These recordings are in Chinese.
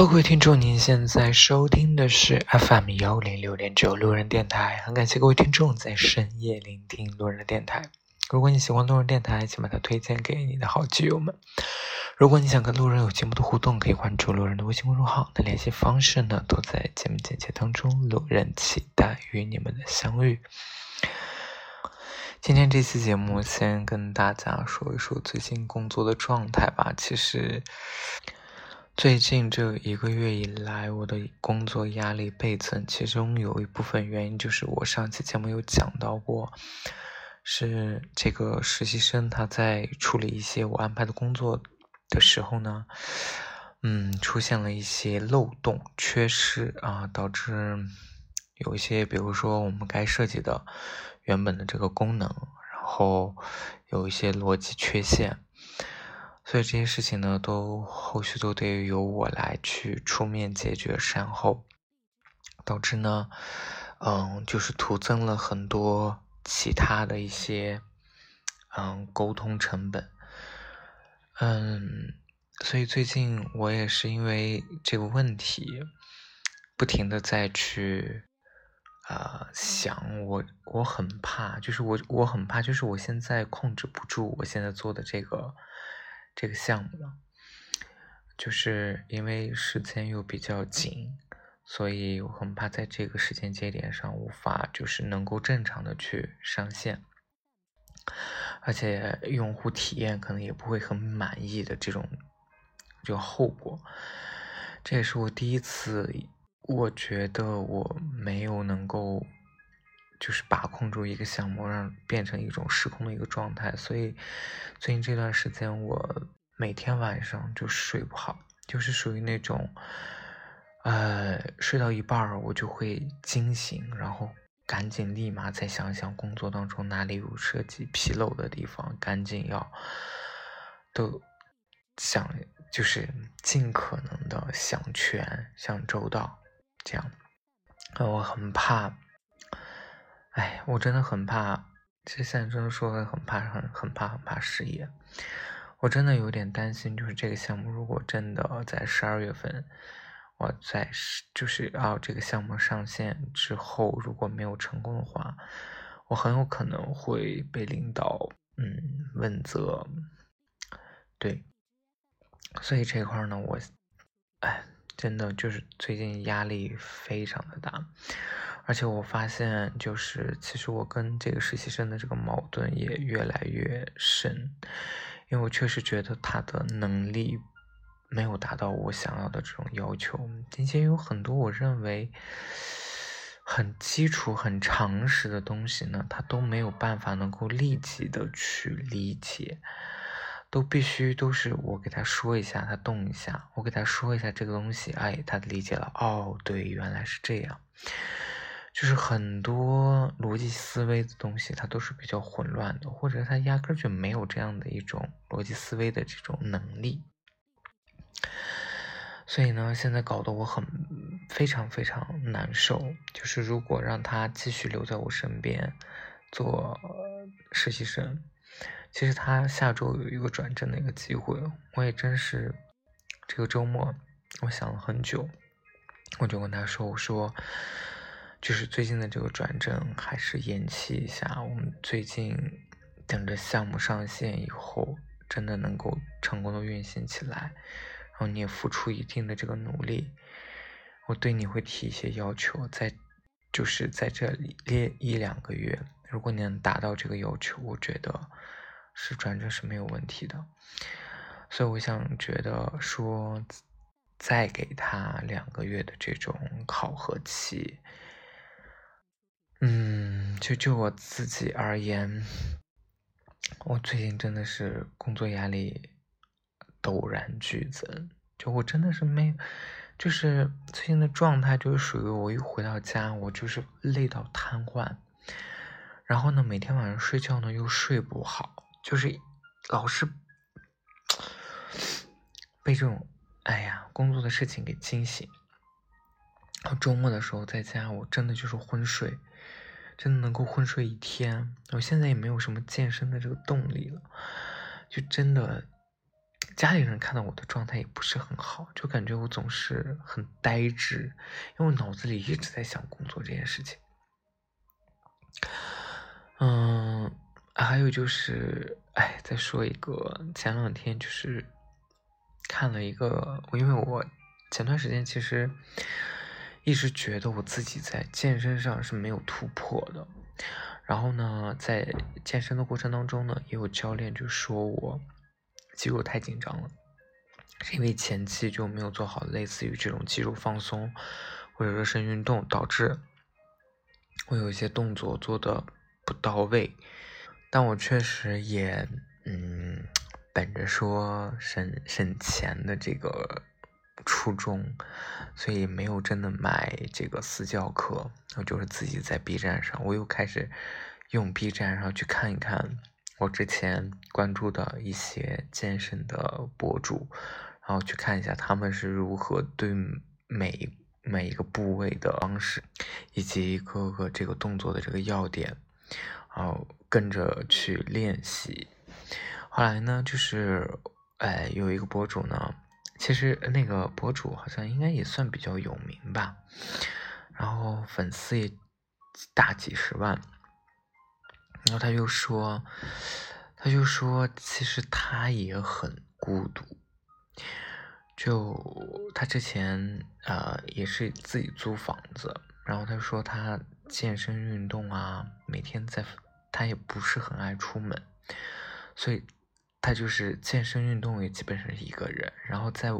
各位听众，您现在收听的是 FM 幺零六点九路人电台。很感谢各位听众在深夜聆听路人的电台。如果你喜欢路人电台，请把它推荐给你的好基友们。如果你想跟路人有节目的互动，可以关注路人的微信公众号。那联系方式呢，都在节目简介当中。路人期待与你们的相遇。今天这期节目，先跟大家说一说最近工作的状态吧。其实。最近这一个月以来，我的工作压力倍增，其中有一部分原因就是我上期节目有讲到过，是这个实习生他在处理一些我安排的工作的时候呢，嗯，出现了一些漏洞、缺失啊，导致有一些，比如说我们该设计的原本的这个功能，然后有一些逻辑缺陷。所以这些事情呢，都后续都得由我来去出面解决善后，导致呢，嗯，就是徒增了很多其他的一些，嗯，沟通成本，嗯，所以最近我也是因为这个问题，不停的在去，呃，想我我很怕，就是我我很怕，就是我现在控制不住我现在做的这个。这个项目了，就是因为时间又比较紧，所以我很怕在这个时间节点上无法就是能够正常的去上线，而且用户体验可能也不会很满意的这种就后果。这也是我第一次，我觉得我没有能够。就是把控住一个项目，让变成一种失控的一个状态，所以最近这段时间我每天晚上就睡不好，就是属于那种，呃，睡到一半儿我就会惊醒，然后赶紧立马再想想工作当中哪里有设计纰漏的地方，赶紧要都想就是尽可能的想全想周到，这样，我很怕。哎，我真的很怕，其实现在真的说的很怕，很很怕，很怕失业。我真的有点担心，就是这个项目如果真的在十二月份，我在就是要这个项目上线之后，如果没有成功的话，我很有可能会被领导嗯问责。对，所以这块呢，我哎，真的就是最近压力非常的大。而且我发现，就是其实我跟这个实习生的这个矛盾也越来越深，因为我确实觉得他的能力没有达到我想要的这种要求，并且有很多我认为很基础、很常识的东西呢，他都没有办法能够立即的去理解，都必须都是我给他说一下，他动一下，我给他说一下这个东西，哎，他理解了，哦，对，原来是这样。就是很多逻辑思维的东西，它都是比较混乱的，或者它压根就没有这样的一种逻辑思维的这种能力。所以呢，现在搞得我很非常非常难受。就是如果让他继续留在我身边做实习生，其实他下周有一个转正的一个机会，我也真是这个周末我想了很久，我就跟他说：“我说。”就是最近的这个转正还是延期一下，我们最近等着项目上线以后，真的能够成功的运行起来，然后你也付出一定的这个努力，我对你会提一些要求，在就是在这里列一两个月，如果你能达到这个要求，我觉得是转正是没有问题的，所以我想觉得说再给他两个月的这种考核期。嗯，就就我自己而言，我最近真的是工作压力陡然剧增。就我真的是没，就是最近的状态就是属于我一回到家，我就是累到瘫痪，然后呢，每天晚上睡觉呢又睡不好，就是老是被这种哎呀工作的事情给惊醒。然后周末的时候在家，我真的就是昏睡。真的能够昏睡一天，我现在也没有什么健身的这个动力了，就真的家里人看到我的状态也不是很好，就感觉我总是很呆滞，因为我脑子里一直在想工作这件事情。嗯，还有就是，哎，再说一个，前两天就是看了一个，因为我前段时间其实一直觉得我自己在健身上是没有突破的，然后呢，在健身的过程当中呢，也有教练就说我。肌肉太紧张了，是因为前期就没有做好类似于这种肌肉放松或者热身运动，导致我有一些动作做的不到位。但我确实也，嗯，本着说省省钱的这个初中，所以没有真的买这个私教课，我就是自己在 B 站上，我又开始用 B 站上去看一看。我之前关注的一些健身的博主，然后去看一下他们是如何对每每一个部位的方式，以及一个个这个动作的这个要点，然后跟着去练习。后来呢，就是哎有一个博主呢，其实那个博主好像应该也算比较有名吧，然后粉丝也大几十万。然后他就说，他就说，其实他也很孤独。就他之前呃也是自己租房子，然后他说他健身运动啊，每天在，他也不是很爱出门，所以他就是健身运动也基本上是一个人，然后在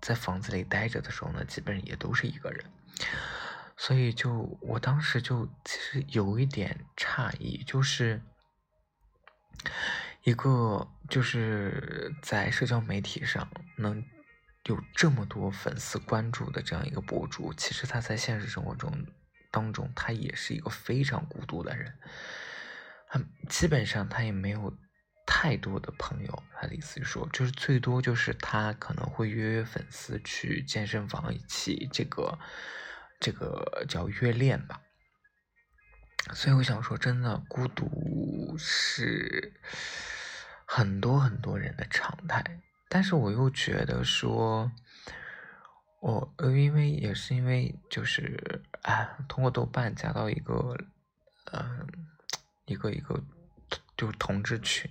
在房子里待着的时候呢，基本上也都是一个人。所以就我当时就其实有一点诧异，就是一个就是在社交媒体上能有这么多粉丝关注的这样一个博主，其实他在现实生活中当中，他也是一个非常孤独的人，他基本上他也没有太多的朋友。他的意思是说，就是最多就是他可能会约约粉丝去健身房一起这个。这个叫约练吧，所以我想说，真的孤独是很多很多人的常态。但是我又觉得说，我因为也是因为就是啊，通过豆瓣加到一个嗯一个一个就同志群，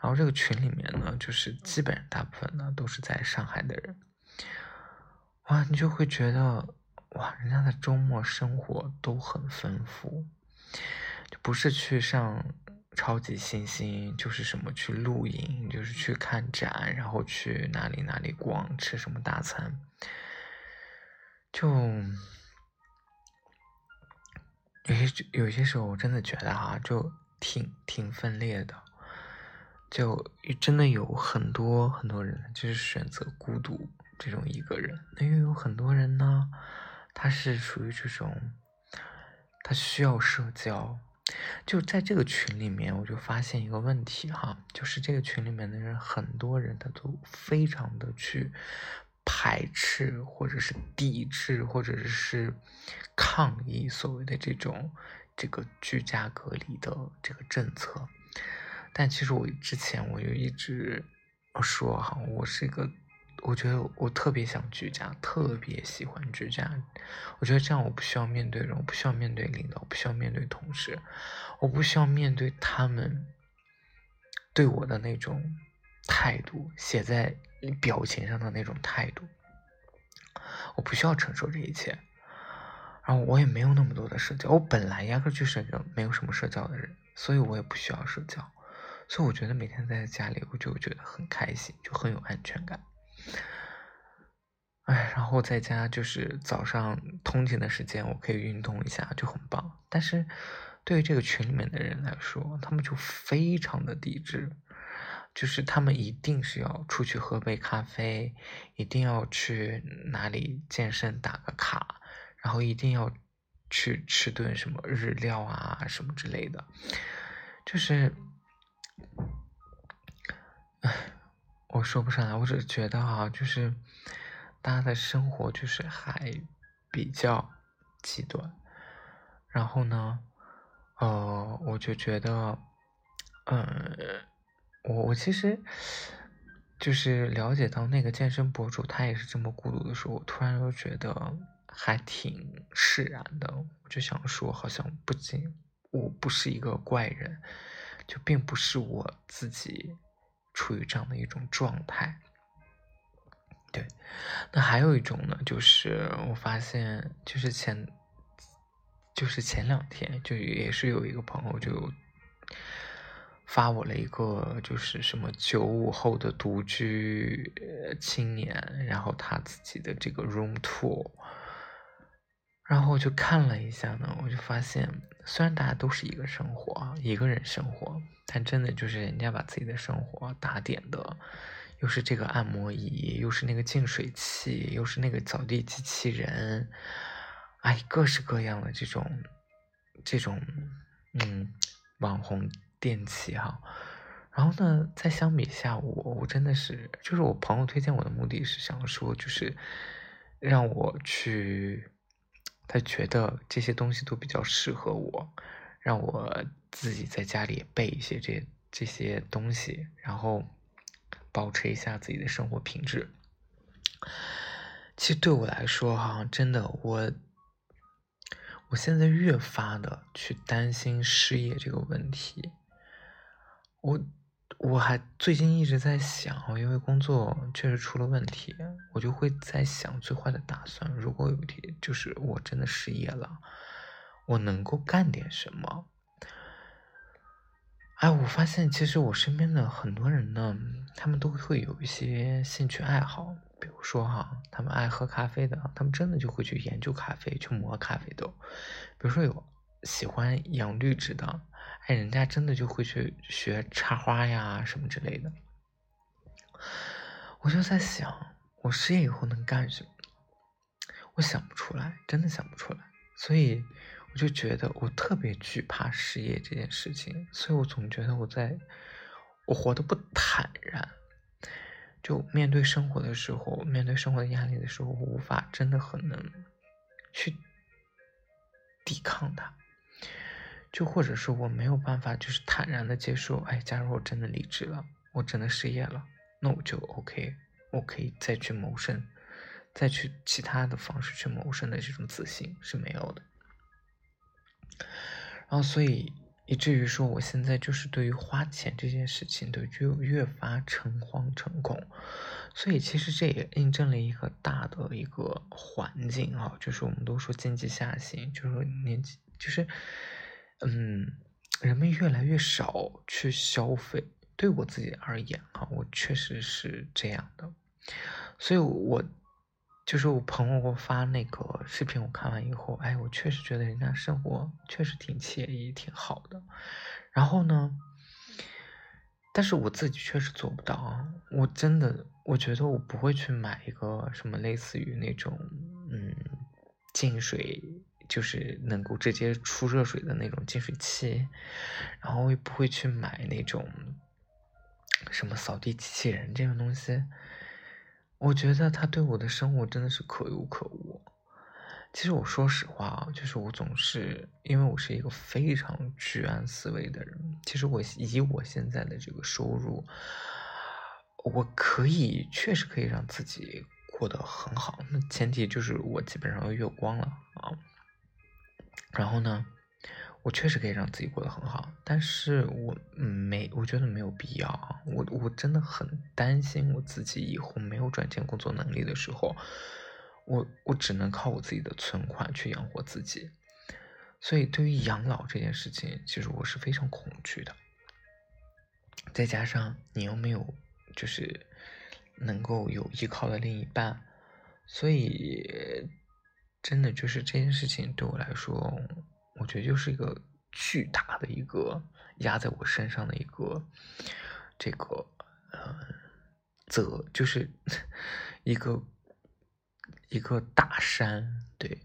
然后这个群里面呢，就是基本大部分呢都是在上海的人，哇，你就会觉得。哇，人家的周末生活都很丰富，就不是去上超级星星，就是什么去露营，就是去看展，然后去哪里哪里逛，吃什么大餐，就有些有些时候我真的觉得哈，就挺挺分裂的，就真的有很多很多人就是选择孤独这种一个人，那又有很多人呢。他是属于这种，他需要社交，就在这个群里面，我就发现一个问题哈，就是这个群里面的人，很多人他都非常的去排斥，或者是抵制，或者是抗议所谓的这种这个居家隔离的这个政策。但其实我之前我就一直说哈，我是一个。我觉得我特别想居家，特别喜欢居家。我觉得这样我不需要面对人，我不需要面对领导，我不需要面对同事，我不需要面对他们对我的那种态度，写在表情上的那种态度。我不需要承受这一切，然后我也没有那么多的社交，我本来压根就是一个没有什么社交的人，所以我也不需要社交。所以我觉得每天在家里，我就觉得很开心，就很有安全感。哎，然后在家就是早上通勤的时间，我可以运动一下，就很棒。但是，对于这个群里面的人来说，他们就非常的抵制，就是他们一定是要出去喝杯咖啡，一定要去哪里健身打个卡，然后一定要去吃顿什么日料啊什么之类的，就是，哎，我说不上来，我只是觉得哈，就是。大家的生活就是还比较极端，然后呢，呃，我就觉得，嗯，我我其实就是了解到那个健身博主他也是这么孤独的时候，我突然又觉得还挺释然的。我就想说，好像不仅我不是一个怪人，就并不是我自己处于这样的一种状态。对，那还有一种呢，就是我发现，就是前，就是前两天，就也是有一个朋友就发我了一个，就是什么九五后的独居青年，然后他自己的这个 room tour，然后我就看了一下呢，我就发现，虽然大家都是一个生活，一个人生活，但真的就是人家把自己的生活打点的。又是这个按摩仪，又是那个净水器，又是那个扫地机器人，哎，各式各样的这种，这种，嗯，网红电器哈。然后呢，再相比下，我我真的是，就是我朋友推荐我的目的是想说，就是让我去，他觉得这些东西都比较适合我，让我自己在家里备一些这这些东西，然后。保持一下自己的生活品质。其实对我来说，哈，真的，我我现在越发的去担心失业这个问题。我我还最近一直在想，因为工作确实出了问题，我就会在想最坏的打算。如果有一天就是我真的失业了，我能够干点什么？哎，我发现其实我身边的很多人呢，他们都会有一些兴趣爱好，比如说哈，他们爱喝咖啡的，他们真的就会去研究咖啡，去磨咖啡豆；比如说有喜欢养绿植的，哎，人家真的就会去学插花呀什么之类的。我就在想，我失业以后能干什么？我想不出来，真的想不出来，所以。我就觉得我特别惧怕失业这件事情，所以我总觉得我在，我活得不坦然。就面对生活的时候，面对生活的压力的时候，我无法真的很能去抵抗它。就或者说我没有办法，就是坦然的接受，哎，假如我真的离职了，我真的失业了，那我就 OK，我可以再去谋生，再去其他的方式去谋生的这种自信是没有的。然后，所以以至于说，我现在就是对于花钱这件事情，的就越发诚惶诚恐。所以，其实这也印证了一个大的一个环境啊，就是我们都说经济下行，就是说年纪，就是嗯，人们越来越少去消费。对我自己而言哈，我确实是这样的。所以，我。就是我朋友给我发那个视频，我看完以后，哎，我确实觉得人家生活确实挺惬意、挺好的。然后呢，但是我自己确实做不到啊！我真的，我觉得我不会去买一个什么类似于那种，嗯，净水，就是能够直接出热水的那种净水器，然后我也不会去买那种什么扫地机器人这种东西。我觉得它对我的生活真的是可有可无。其实我说实话啊，就是我总是因为我是一个非常居安思危的人。其实我以我现在的这个收入，我可以确实可以让自己过得很好。那前提就是我基本上要月光了啊。然后呢？我确实可以让自己过得很好，但是我没，我觉得没有必要啊。我我真的很担心我自己以后没有赚钱工作能力的时候，我我只能靠我自己的存款去养活自己。所以对于养老这件事情，其实我是非常恐惧的。再加上你又没有，就是能够有依靠的另一半，所以真的就是这件事情对我来说。我觉得就是一个巨大的一个压在我身上的一个这个呃责，就是 一个一个大山，对，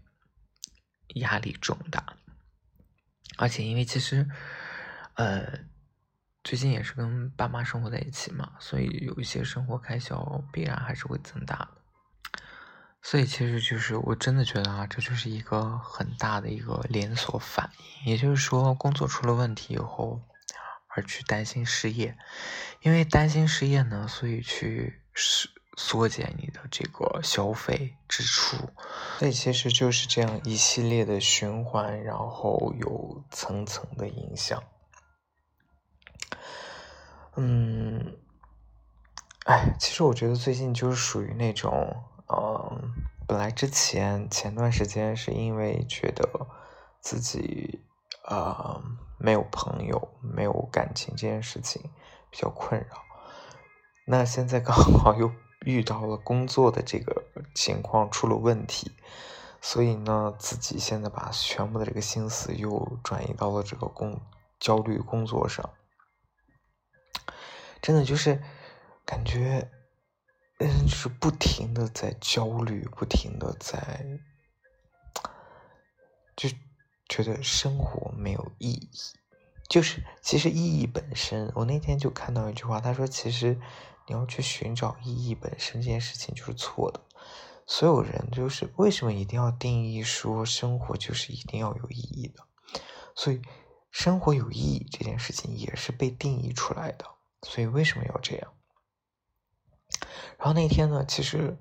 压力重大。而且因为其实呃最近也是跟爸妈生活在一起嘛，所以有一些生活开销必然还是会增大的。所以其实就是我真的觉得啊，这就是一个很大的一个连锁反应。也就是说，工作出了问题以后，而去担心失业，因为担心失业呢，所以去缩缩减你的这个消费支出，所以其实就是这样一系列的循环，然后有层层的影响。嗯，哎，其实我觉得最近就是属于那种，嗯，本来之前前段时间是因为觉得自己啊没有朋友、没有感情这件事情比较困扰，那现在刚好又遇到了工作的这个情况出了问题，所以呢，自己现在把全部的这个心思又转移到了这个工焦虑工作上。真的就是感觉，嗯，就是不停的在焦虑，不停的在，就觉得生活没有意义。就是其实意义本身，我那天就看到一句话，他说：“其实你要去寻找意义本身这件事情就是错的。所有人就是为什么一定要定义说生活就是一定要有意义的？所以生活有意义这件事情也是被定义出来的。”所以为什么要这样？然后那天呢，其实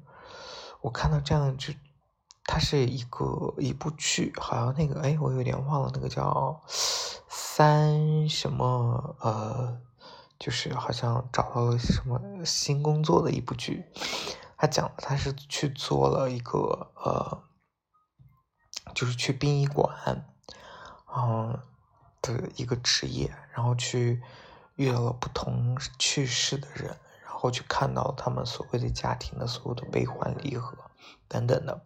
我看到这样就，它是一个一部剧，好像那个哎，我有点忘了那个叫三什么呃，就是好像找到了什么新工作的一部剧。他讲他是去做了一个呃，就是去殡仪馆，嗯的一个职业，然后去。遇到了不同去世的人，后去看到他们所谓的家庭的所有的悲欢离合等等的，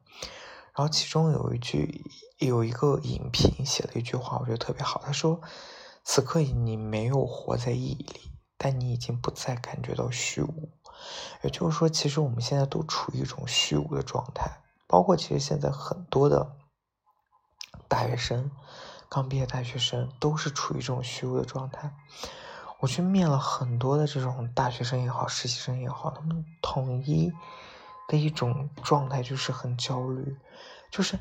然后其中有一句有一个影评写了一句话，我觉得特别好。他说：“此刻你没有活在意义里，但你已经不再感觉到虚无。”也就是说，其实我们现在都处于一种虚无的状态，包括其实现在很多的大学生，刚毕业大学生都是处于这种虚无的状态。我去面了很多的这种大学生也好，实习生也好，他们统一的一种状态就是很焦虑，就是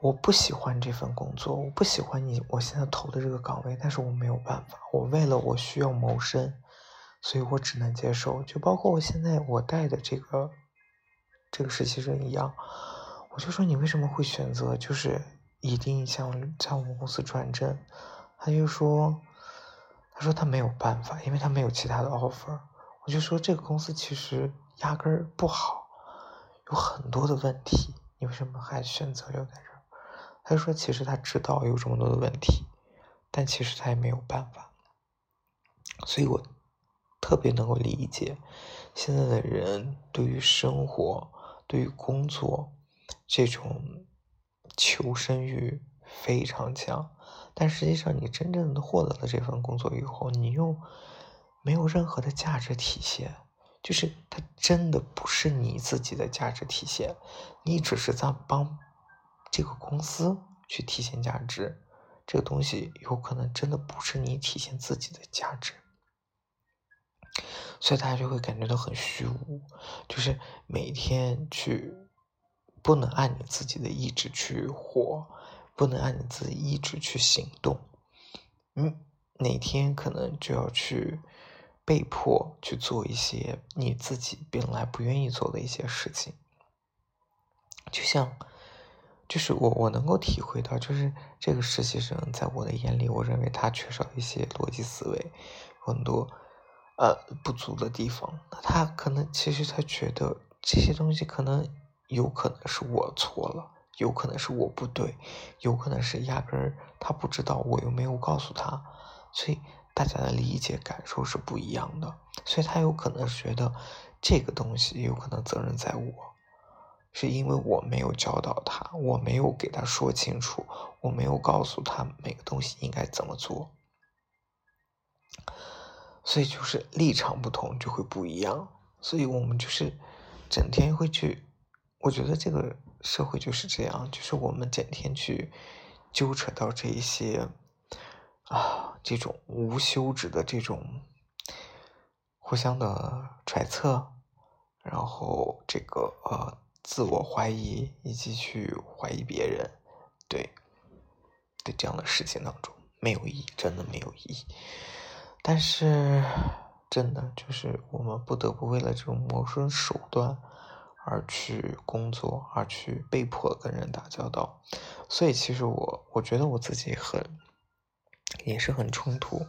我不喜欢这份工作，我不喜欢你我现在投的这个岗位，但是我没有办法，我为了我需要谋生，所以我只能接受。就包括我现在我带的这个这个实习生一样，我就说你为什么会选择就是一定想在我们公司转正？他就说。他说他没有办法，因为他没有其他的 offer。我就说这个公司其实压根儿不好，有很多的问题，你为什么还选择留在这儿？他就说其实他知道有这么多的问题，但其实他也没有办法。所以我特别能够理解现在的人对于生活、对于工作这种求生欲非常强。但实际上，你真正的获得了这份工作以后，你又没有任何的价值体现，就是它真的不是你自己的价值体现，你只是在帮这个公司去体现价值，这个东西有可能真的不是你体现自己的价值，所以大家就会感觉到很虚无，就是每天去不能按你自己的意志去活。不能按你自己意志去行动，嗯，哪天可能就要去被迫去做一些你自己本来不愿意做的一些事情。就像，就是我我能够体会到，就是这个实习生在我的眼里，我认为他缺少一些逻辑思维，很多呃不足的地方。那他可能其实他觉得这些东西可能有可能是我错了。有可能是我不对，有可能是压根儿他不知道，我又没有告诉他，所以大家的理解感受是不一样的，所以他有可能觉得这个东西有可能责任在我，是因为我没有教导他，我没有给他说清楚，我没有告诉他每个东西应该怎么做，所以就是立场不同就会不一样，所以我们就是整天会去，我觉得这个。社会就是这样，就是我们整天去纠扯到这一些啊，这种无休止的这种互相的揣测，然后这个呃自我怀疑以及去怀疑别人，对，对这样的事情当中没有意义，真的没有意义。但是真的就是我们不得不为了这种谋生手段而去工作，而去被迫跟人打交道。所以其实我我觉得我自己很也是很冲突。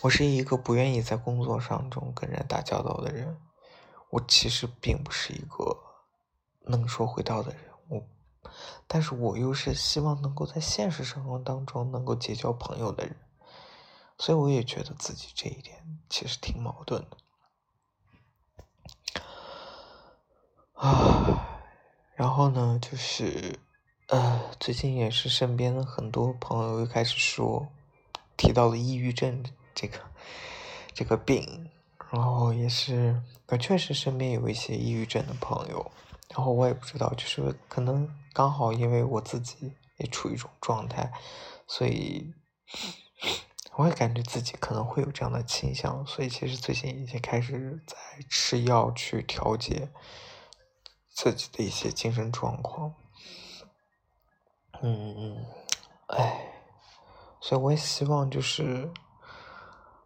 我是一个不愿意在工作上中跟人打交道的人。我其实并不是一个能说会道的人，我，但是我又是希望能够在现实生活当中能够结交朋友的人，所以我也觉得自己这一点其实挺矛盾的。啊，然后呢，就是呃，最近也是身边很多朋友又开始说，提到了抑郁症这个这个病。然后也是，我确实身边有一些抑郁症的朋友，然后我也不知道，就是可能刚好因为我自己也处于一种状态，所以我也感觉自己可能会有这样的倾向，所以其实最近已经开始在吃药去调节自己的一些精神状况。嗯，哎，所以我也希望就是。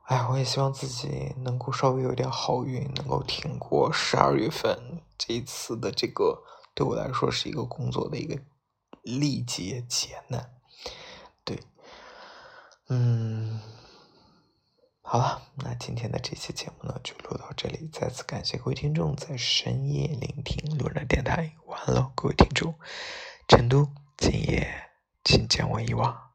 哎，我也希望自己能够稍微有点好运，能够挺过十二月份这一次的这个对我来说是一个工作的一个历劫劫难。对，嗯，好了，那今天的这期节目呢就录到这里，再次感谢各位听众在深夜聆听路人电台。晚安喽，各位听众，成都今夜请将我遗忘。